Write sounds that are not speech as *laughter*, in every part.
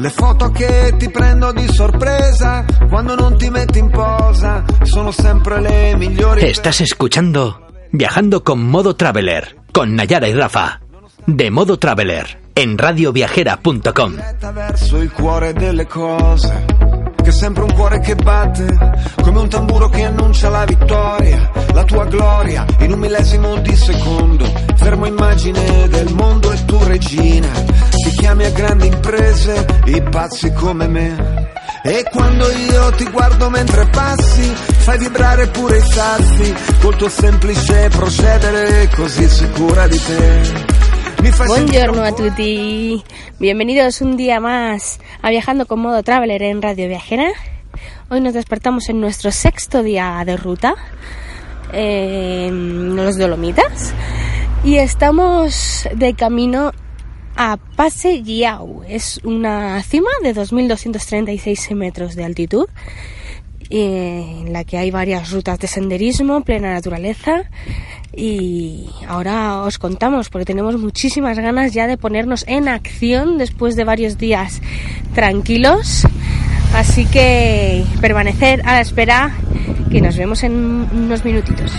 Le foto che ti prendo di sorpresa quando non ti metti in posa sono sempre le migliori. Estás escuchando Viajando con Modo Traveler con Nayara y Rafa. De Modo Traveler en radioviajera.com. verso il cuore delle cose. Che sempre un cuore che batte, come un tamburo che annuncia la vittoria, la tua gloria, in un millesimo di secondo. Fermo immagine del mondo e tu regina, ti chiami a grandi imprese, i pazzi come me. E quando io ti guardo mentre passi, fai vibrare pure i sassi, col tuo semplice procedere così sicura di te. Buongiorno a tutti. Bienvenidos un día más a Viajando con Modo Traveler en Radio Viajera. Hoy nos despertamos en nuestro sexto día de ruta en los Dolomitas y estamos de camino a Pase Yao. Es una cima de 2.236 metros de altitud en la que hay varias rutas de senderismo, plena naturaleza. Y ahora os contamos, porque tenemos muchísimas ganas ya de ponernos en acción después de varios días tranquilos. Así que permanecer a la espera, que nos vemos en unos minutitos.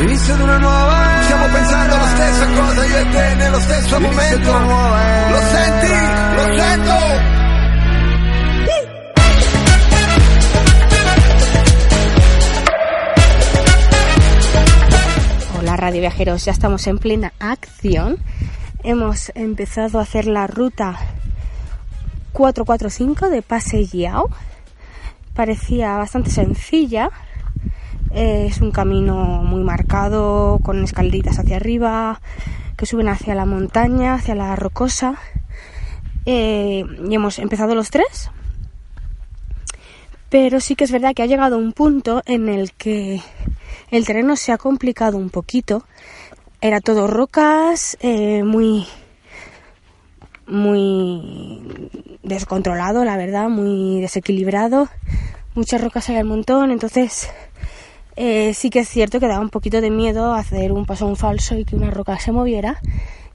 Di una nuova Stiamo pensando la stessa cosa io e te nello stesso momento Lo senti? Lo sento? Radio Viajeros, ya estamos en plena acción. Hemos empezado a hacer la ruta 445 de Pase Yao. Parecía bastante sencilla. Eh, es un camino muy marcado, con escaleritas hacia arriba, que suben hacia la montaña, hacia la rocosa. Eh, y hemos empezado los tres. Pero sí que es verdad que ha llegado un punto en el que el terreno se ha complicado un poquito. Era todo rocas, eh, muy, muy descontrolado, la verdad, muy desequilibrado. Muchas rocas hay al montón, entonces eh, sí que es cierto que daba un poquito de miedo hacer un paso un falso y que una roca se moviera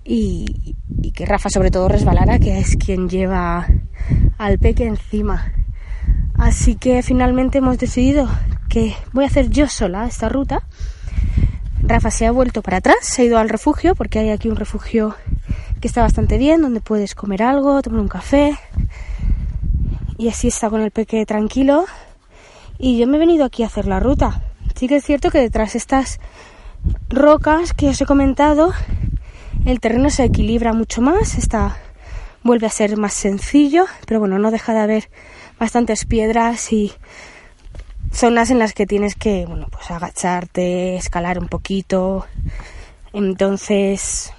y, y que Rafa sobre todo resbalara, que es quien lleva al peque encima. Así que finalmente hemos decidido que voy a hacer yo sola esta ruta. Rafa se ha vuelto para atrás, se ha ido al refugio porque hay aquí un refugio que está bastante bien, donde puedes comer algo, tomar un café. Y así está con el peque tranquilo. Y yo me he venido aquí a hacer la ruta. Sí que es cierto que detrás de estas rocas que os he comentado, el terreno se equilibra mucho más, está vuelve a ser más sencillo, pero bueno, no deja de haber bastantes piedras y zonas en las que tienes que, bueno, pues agacharte, escalar un poquito. Entonces,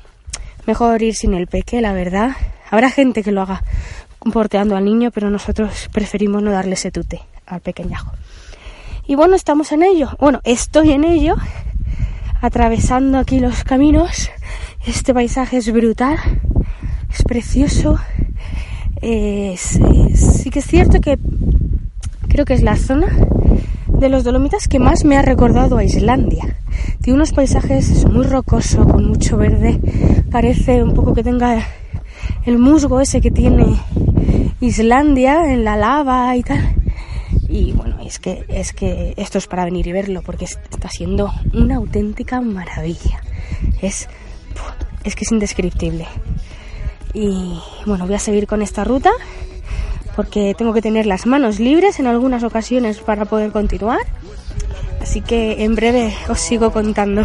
mejor ir sin el peque, la verdad. Habrá gente que lo haga porteando al niño, pero nosotros preferimos no darle ese tute al pequeñajo. Y bueno, estamos en ello. Bueno, estoy en ello, atravesando aquí los caminos. Este paisaje es brutal, es precioso. Es- es- sí que es cierto que creo que es la zona de los Dolomitas que más me ha recordado a Islandia. Tiene unos paisajes muy rocoso, con mucho verde. Parece un poco que tenga el musgo ese que tiene Islandia en la lava y tal. Y bueno, es que, es que esto es para venir y verlo porque es- está siendo una auténtica maravilla. Es, es que es indescriptible. Y bueno, voy a seguir con esta ruta porque tengo que tener las manos libres en algunas ocasiones para poder continuar. Así que en breve os sigo contando.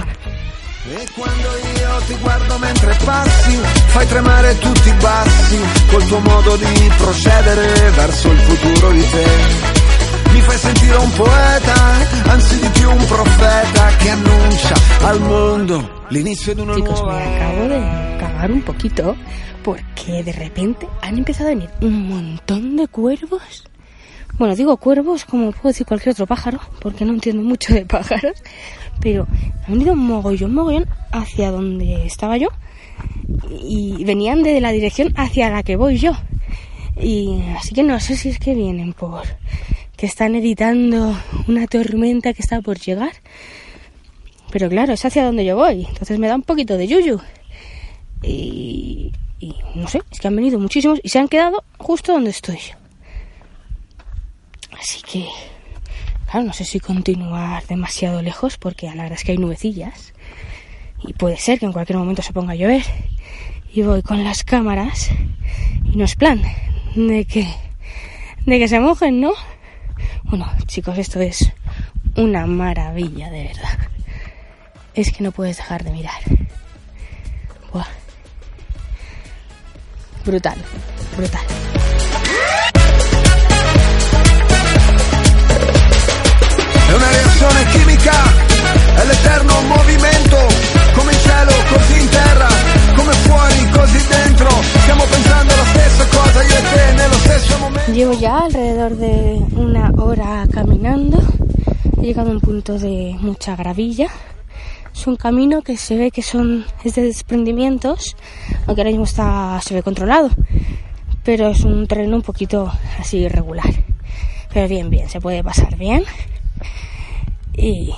E quando io ti guardo mentre passi, fai tremare tutti i bassi, col tuo modo di procedere verso il futuro di te. Fai sentire un poeta, anzi di più un profeta che annuncia al una Chicos, me acabo de cagar un poquito porque de repente han empezado a venir un montón de cuervos. Bueno, digo cuervos como puedo decir cualquier otro pájaro, porque no entiendo mucho de pájaros, pero han venido un mogollón, mogollón hacia donde estaba yo y venían de la dirección hacia la que voy yo. Y así que no sé si es que vienen por que están editando una tormenta que está por llegar. Pero claro, es hacia donde yo voy. Entonces me da un poquito de yuyu. Y, no sé, es que han venido muchísimos y se han quedado justo donde estoy. Así que, claro, no sé si continuar demasiado lejos porque la verdad es que hay nubecillas. Y puede ser que en cualquier momento se ponga a llover. Y voy con las cámaras y no es plan de que, de que se mojen, ¿no? Bueno, chicos, esto es una maravilla, de verdad. Es que no puedes dejar de mirar. Buah. Brutal, brutal. È una reazione chimica, è l'eterno movimento, llegado a un punto de mucha gravilla. Es un camino que se ve que son es de desprendimientos, aunque ahora mismo está se ve controlado, pero es un terreno un poquito así irregular. Pero bien, bien, se puede pasar bien. Y,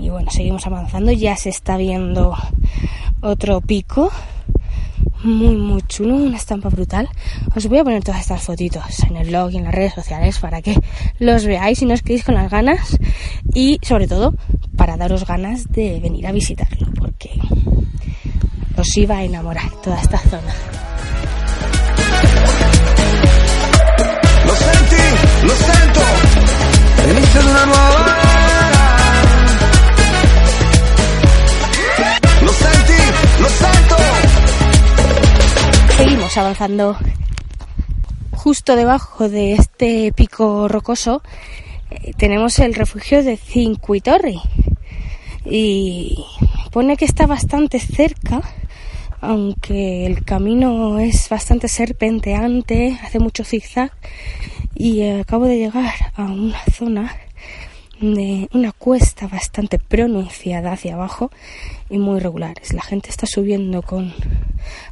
y bueno, seguimos avanzando. Ya se está viendo otro pico. Muy, muy chulo, una estampa brutal. Os voy a poner todas estas fotitos en el blog y en las redes sociales para que los veáis y no os quedéis con las ganas. Y sobre todo, para daros ganas de venir a visitarlo, porque os iba a enamorar toda esta zona. Avanzando. Justo debajo de este pico rocoso eh, tenemos el refugio de Cinquetorri. Y pone que está bastante cerca, aunque el camino es bastante serpenteante, hace mucho zigzag. Y acabo de llegar a una zona de una cuesta bastante pronunciada hacia abajo y muy regulares. La gente está subiendo con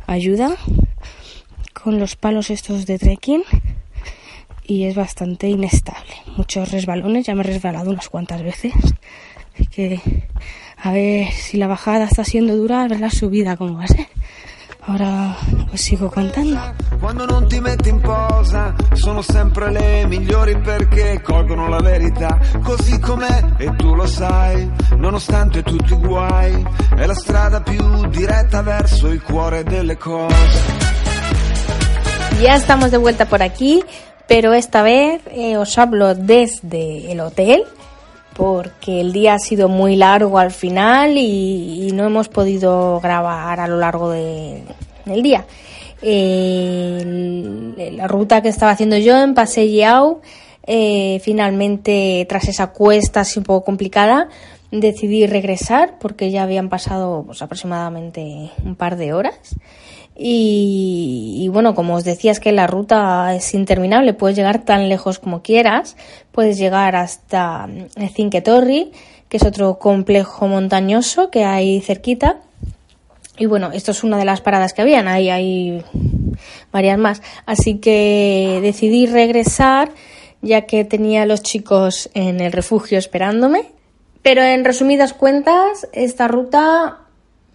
ayuda, con los palos estos de trekking y es bastante inestable. Muchos resbalones, ya me he resbalado unas cuantas veces. Así que a ver si la bajada está siendo dura, a ver la subida cómo va a ser. Ahora os sigo contando. Quando non ti metti in posa, sono sempre le migliori perché colgono la verità così com'è e tu lo sai, nonostante tutti i guai, è la strada più diretta verso il cuore delle cose. Ya estamos de vuelta por aquí, pero esta vez eh, os hablo desde el hotel porque el día ha sido muy largo al final y, no hemos podido grabar a lo largo de- del día. La ruta que estaba haciendo yo en Paseo eh, finalmente tras esa cuesta así un poco complicada decidí regresar porque ya habían pasado pues, aproximadamente un par de horas y, bueno, como os decía, es que la ruta es interminable, puedes llegar tan lejos como quieras, puedes llegar hasta eh, Cinque Torri, que es otro complejo montañoso que hay cerquita. Y bueno, esto es una de las paradas que habían, hay varias más. Así que decidí regresar ya que tenía a los chicos en el refugio esperándome. Pero en resumidas cuentas, esta ruta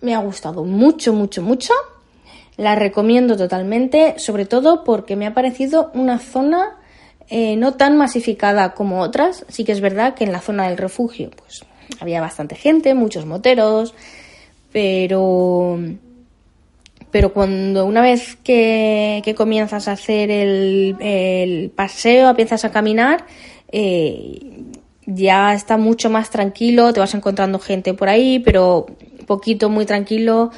me ha gustado mucho, mucho, mucho. La recomiendo totalmente, sobre todo porque me ha parecido una zona eh, no tan masificada como otras. Sí que es verdad que en la zona del refugio pues había bastante gente, muchos moteros, pero pero cuando una vez que, que comienzas a hacer el, el paseo, empiezas a caminar, eh, ya está mucho más tranquilo, te vas encontrando gente por ahí, pero poquito, muy tranquilo,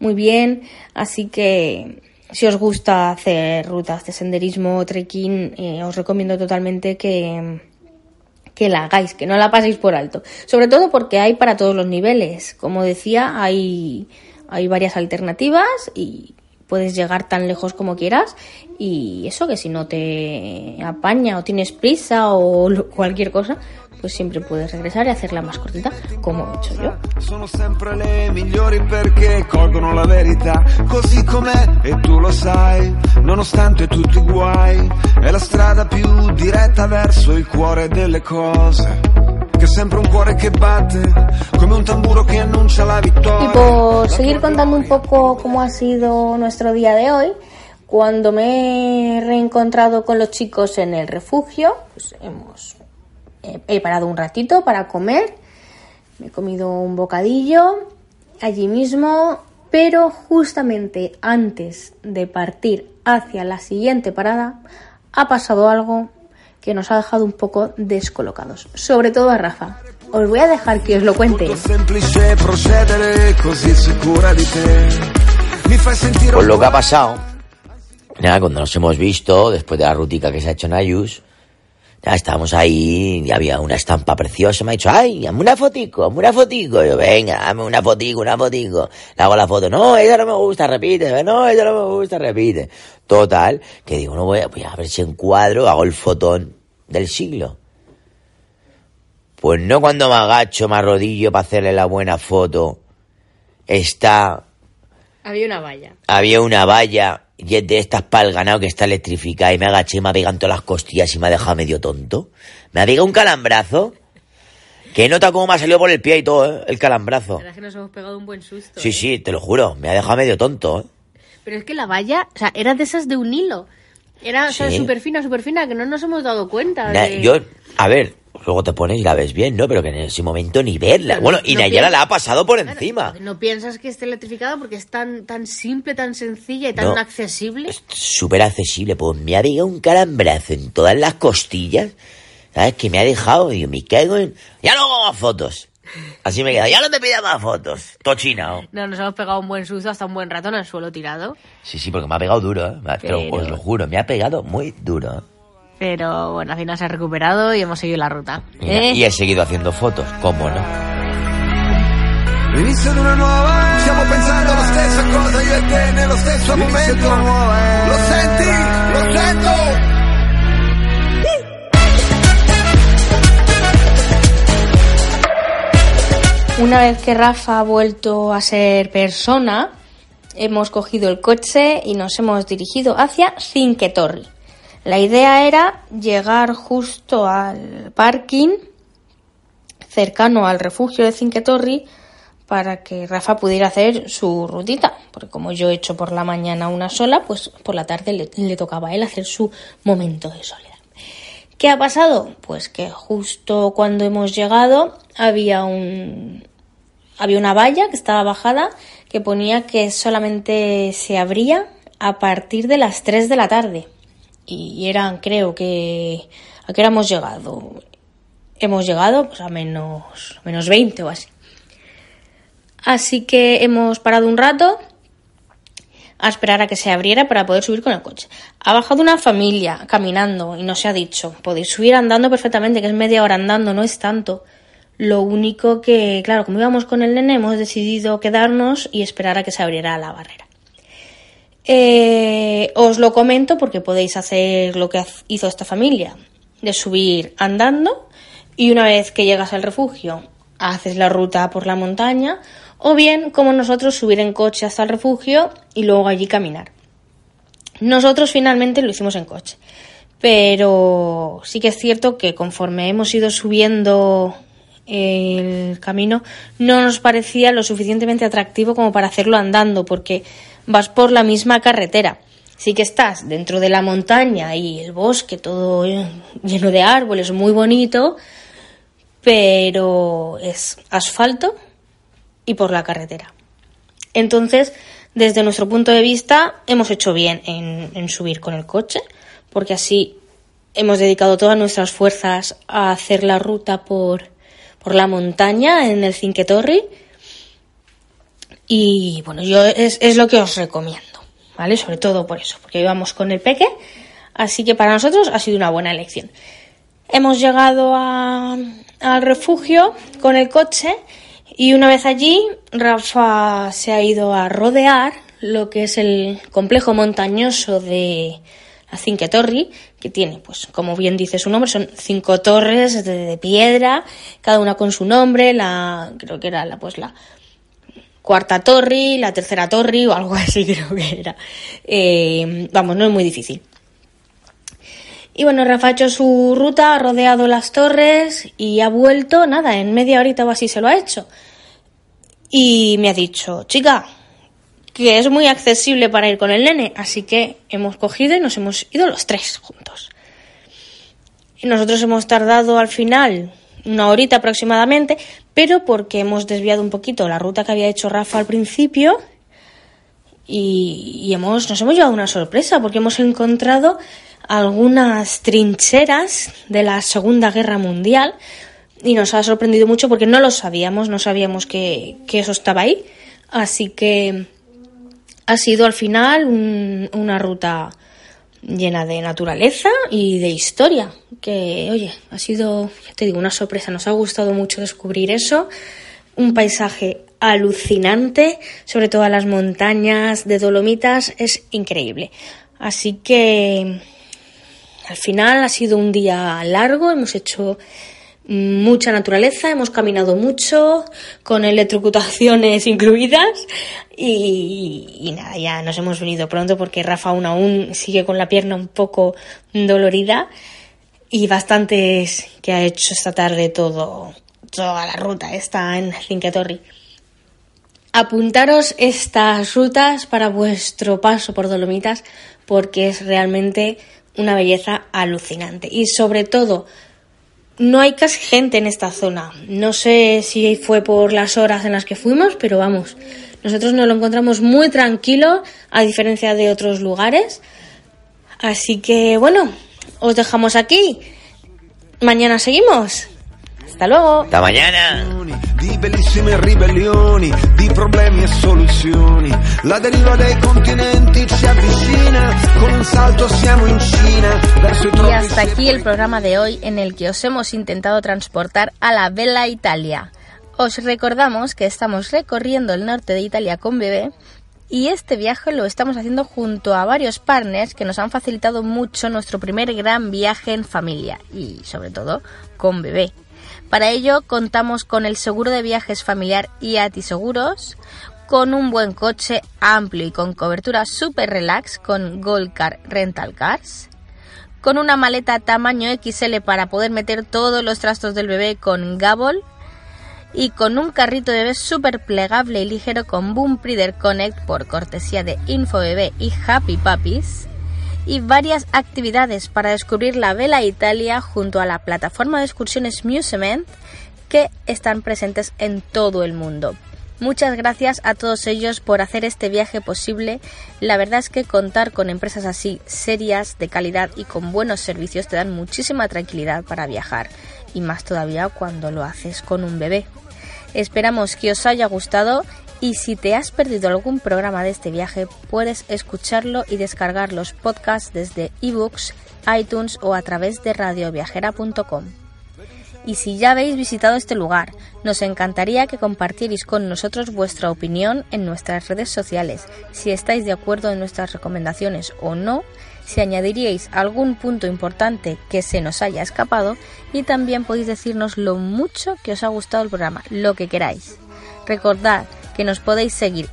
muy bien. Así que si os gusta hacer rutas de senderismo, trekking, eh, os recomiendo totalmente que, que la hagáis, que no la paséis por alto. Sobre todo porque hay para todos los niveles. Como decía, hay, hay varias alternativas y, puedes llegar tan lejos como quieras y eso que si no te apaña o tienes prisa o cualquier cosa, pues siempre puedes regresar y hacerla más cortita, como he hecho yo. Sono sempre le migliori perché colgono la verità così com'è e tu lo sai, nonostante tutti i guai, è la strada più diretta verso il cuore delle cose. Que siempre un cuore que bate, come un tamburo que anuncia la victoria. Y por seguir contando un poco cómo ha sido nuestro día de hoy, cuando me he reencontrado con los chicos en el refugio, pues hemos he parado un ratito para comer, me he comido un bocadillo allí mismo, pero justamente antes de partir hacia la siguiente parada ha pasado algo que nos ha dejado un poco descolocados, sobre todo a Rafa. Os voy a dejar que os lo cuente. Pues lo que ha pasado, nada, cuando nos hemos visto, después de la rutica que se ha hecho en Ayus, ya estábamos ahí y había una estampa preciosa. Me ha dicho, ay, dame una fotico, una fotico. yo, venga, dame una fotico, una fotico. Le hago la foto, no, ella no me gusta, repite. No, ella no me gusta, repite. Total, que digo, no voy a, voy a ver si encuadro, hago el fotón del siglo. Pues no cuando me agacho, me arrodillo para hacerle la buena foto. Está... Había una valla. Había una valla y de estas para el ganado que está electrificada y me agaché y me ha pegado todas las costillas y me ha dejado medio tonto. Me ha pegado un calambrazo. Que nota cómo me ha salido por el pie y todo, ¿eh? el calambrazo. La verdad es que nos hemos pegado un buen susto. Sí, ¿eh? sí, te lo juro, me ha dejado medio tonto. ¿eh? Pero es que la valla, o sea, era de esas de un hilo. Era súper fina, súper fina, que no nos hemos dado cuenta. Yo, a ver, luego te pones y la ves bien, ¿no? Pero que en ese momento ni verla. bueno, y Nayara la ha pasado por encima. No piensas que esté electrificada porque es tan, tan simple, tan sencilla y tan accesible. Es súper accesible. Pues me ha pegado un calambrazo en todas las costillas. ¿Sabes? Que me ha dejado, digo, me caigo en... Ya no hago más fotos. Así me queda. Ya no me pida más fotos. Tochinao. No, nos hemos pegado un buen susto hasta un buen rato en el suelo tirado. Sí, sí, porque me ha pegado duro, ¿eh? Pero... os lo juro, me ha pegado muy duro. Pero bueno, al final se ha recuperado y hemos seguido la ruta. ¿Eh? Y he seguido haciendo fotos, ¿cómo no? L'inizio di una nuova Stiamo pensando la stessa cosa io e te nello stesso momento Lo senti? Lo sento? Una vez que Rafa ha vuelto a ser persona, hemos cogido el coche y nos hemos dirigido hacia Cinque Torri. La idea era llegar justo al parking cercano al refugio de Cinquetorri para que Rafa pudiera hacer su rutita, porque como yo he hecho por la mañana una sola, pues por la tarde le, tocaba a él hacer su momento de soledad. ¿Qué ha pasado? Pues que justo cuando hemos llegado había un había una valla que estaba bajada que ponía que solamente se abría a partir de las 3 de la tarde y eran, creo que, ¿a qué hora hemos llegado? Hemos llegado pues, a menos, menos 20 o así. Así que hemos parado un rato a esperar a que se abriera para poder subir con el coche. Ha bajado una familia caminando y no se ha dicho, podéis subir andando perfectamente, que es media hora andando, no es tanto. Lo único que, claro, como íbamos con el nene, hemos decidido quedarnos y esperar a que se abriera la barrera. Eh, os lo comento porque podéis hacer lo que hizo esta familia, de subir andando y una vez que llegas al refugio haces la ruta por la montaña o bien como nosotros subir en coche hasta el refugio y luego allí caminar. Nosotros finalmente lo hicimos en coche, pero sí que es cierto que conforme hemos ido subiendo el camino no nos parecía lo suficientemente atractivo como para hacerlo andando porque vas por la misma carretera. Sí que estás dentro de la montaña y el bosque todo lleno de árboles, muy bonito, pero es asfalto y por la carretera. Entonces, desde nuestro punto de vista, hemos hecho bien en, en subir con el coche, porque así hemos dedicado todas nuestras fuerzas a hacer la ruta por, por la montaña en el Cinque Torri y bueno, yo es, es lo que os recomiendo, ¿vale? Sobre todo por eso, porque íbamos con el peque, así que para nosotros ha sido una buena elección. Hemos llegado al refugio con el coche y una vez allí, Rafa se ha ido a rodear lo que es el complejo montañoso de la Cinque Torri, que tiene, pues, como bien dice su nombre, son cinco torres de, piedra, cada una con su nombre, la, creo que era la, pues, la cuarta torre, la tercera torre o algo *laughs* así creo que era. Eh, vamos, no es muy difícil. Y bueno, Rafa ha hecho su ruta, ha rodeado las torres y ha vuelto, nada, en media horita o así se lo ha hecho. Y me ha dicho, chica, que es muy accesible para ir con el nene, así que hemos cogido y nos hemos ido los tres juntos. Y nosotros hemos tardado al final una horita aproximadamente, pero porque hemos desviado un poquito la ruta que había hecho Rafa al principio y, hemos, nos hemos llevado una sorpresa porque hemos encontrado algunas trincheras de la Segunda Guerra Mundial y nos ha sorprendido mucho porque no lo sabíamos, no sabíamos que, eso estaba ahí. Así que ha sido al final una ruta llena de naturaleza y de historia, que oye, ha sido, te digo, una sorpresa, nos ha gustado mucho descubrir eso, un paisaje alucinante, sobre todo las montañas de Dolomitas, es increíble. Así que al final ha sido un día largo, hemos hecho mucha naturaleza, hemos caminado mucho, con electrocutaciones *laughs* incluidas y, nada, ya nos hemos venido pronto porque Rafa aún aún sigue con la pierna un poco dolorida y bastantes que ha hecho esta tarde todo, toda la ruta está en Cinque Apuntaros estas rutas para vuestro paso por Dolomitas porque es realmente una belleza alucinante y sobre todo no hay casi gente en esta zona. No sé si fue por las horas en las que fuimos, pero vamos, nosotros nos lo encontramos muy tranquilo, a diferencia de otros lugares. Así que bueno, os dejamos aquí. Mañana seguimos. Hasta luego. Hasta mañana. Di bellissime ribellioni, di problemi e soluzioni. La deriva dei continenti ci avvicina, con un salto siamo in Cina. Verso i y hasta aquí el programa de hoy en el que os hemos intentado transportar a la Bella Italia. Os recordamos que estamos recorriendo el norte de Italia con bebé y este viaje lo estamos haciendo junto a varios partners que nos han facilitado mucho nuestro primer gran viaje en familia y sobre todo con bebé. Para ello contamos con el seguro de viajes familiar IATI Seguros, con un buen coche amplio y con cobertura super relax con Gold Car Rental Cars, con una maleta tamaño XL para poder meter todos los trastos del bebé con Gabol y con un carrito de bebé súper plegable y ligero con Boom Breeder Connect por cortesía de InfoBebé y Happy Puppies y varias actividades para descubrir la Vela Italia junto a la plataforma de excursiones Musement que están presentes en todo el mundo. Muchas gracias a todos ellos por hacer este viaje posible. La verdad es que contar con empresas así, serias, de calidad y con buenos servicios te dan muchísima tranquilidad para viajar, y más todavía cuando lo haces con un bebé. Esperamos que os haya gustado y si te has perdido algún programa de este viaje, puedes escucharlo y descargar los podcasts desde ebooks, iTunes o a través de radioviajera.com. Y si ya habéis visitado este lugar, nos encantaría que compartierais con nosotros vuestra opinión en nuestras redes sociales, si estáis de acuerdo en nuestras recomendaciones o no, si añadiríais algún punto importante que se nos haya escapado y también podéis decirnos lo mucho que os ha gustado el programa, lo que queráis. Recordad que nos podéis seguir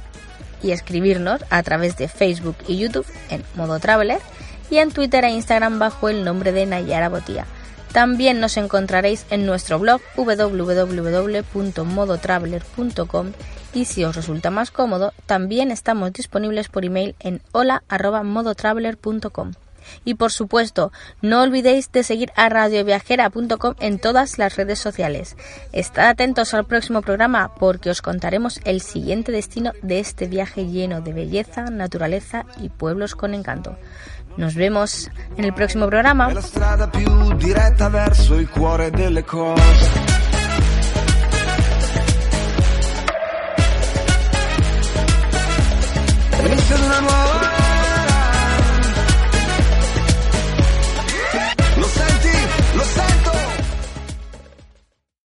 y escribirnos a través de Facebook y YouTube en modo Traveler y en Twitter e Instagram bajo el nombre de Nayara Botía. También nos encontraréis en nuestro blog www.modotraveler.com y si os resulta más cómodo, también estamos disponibles por email en hola@modotraveler.com. Y por supuesto, no olvidéis de seguir a radioviajera.com en todas las redes sociales. Estad atentos al próximo programa porque os contaremos el siguiente destino de este viaje lleno de belleza, naturaleza y pueblos con encanto. Nos vemos en el próximo programa.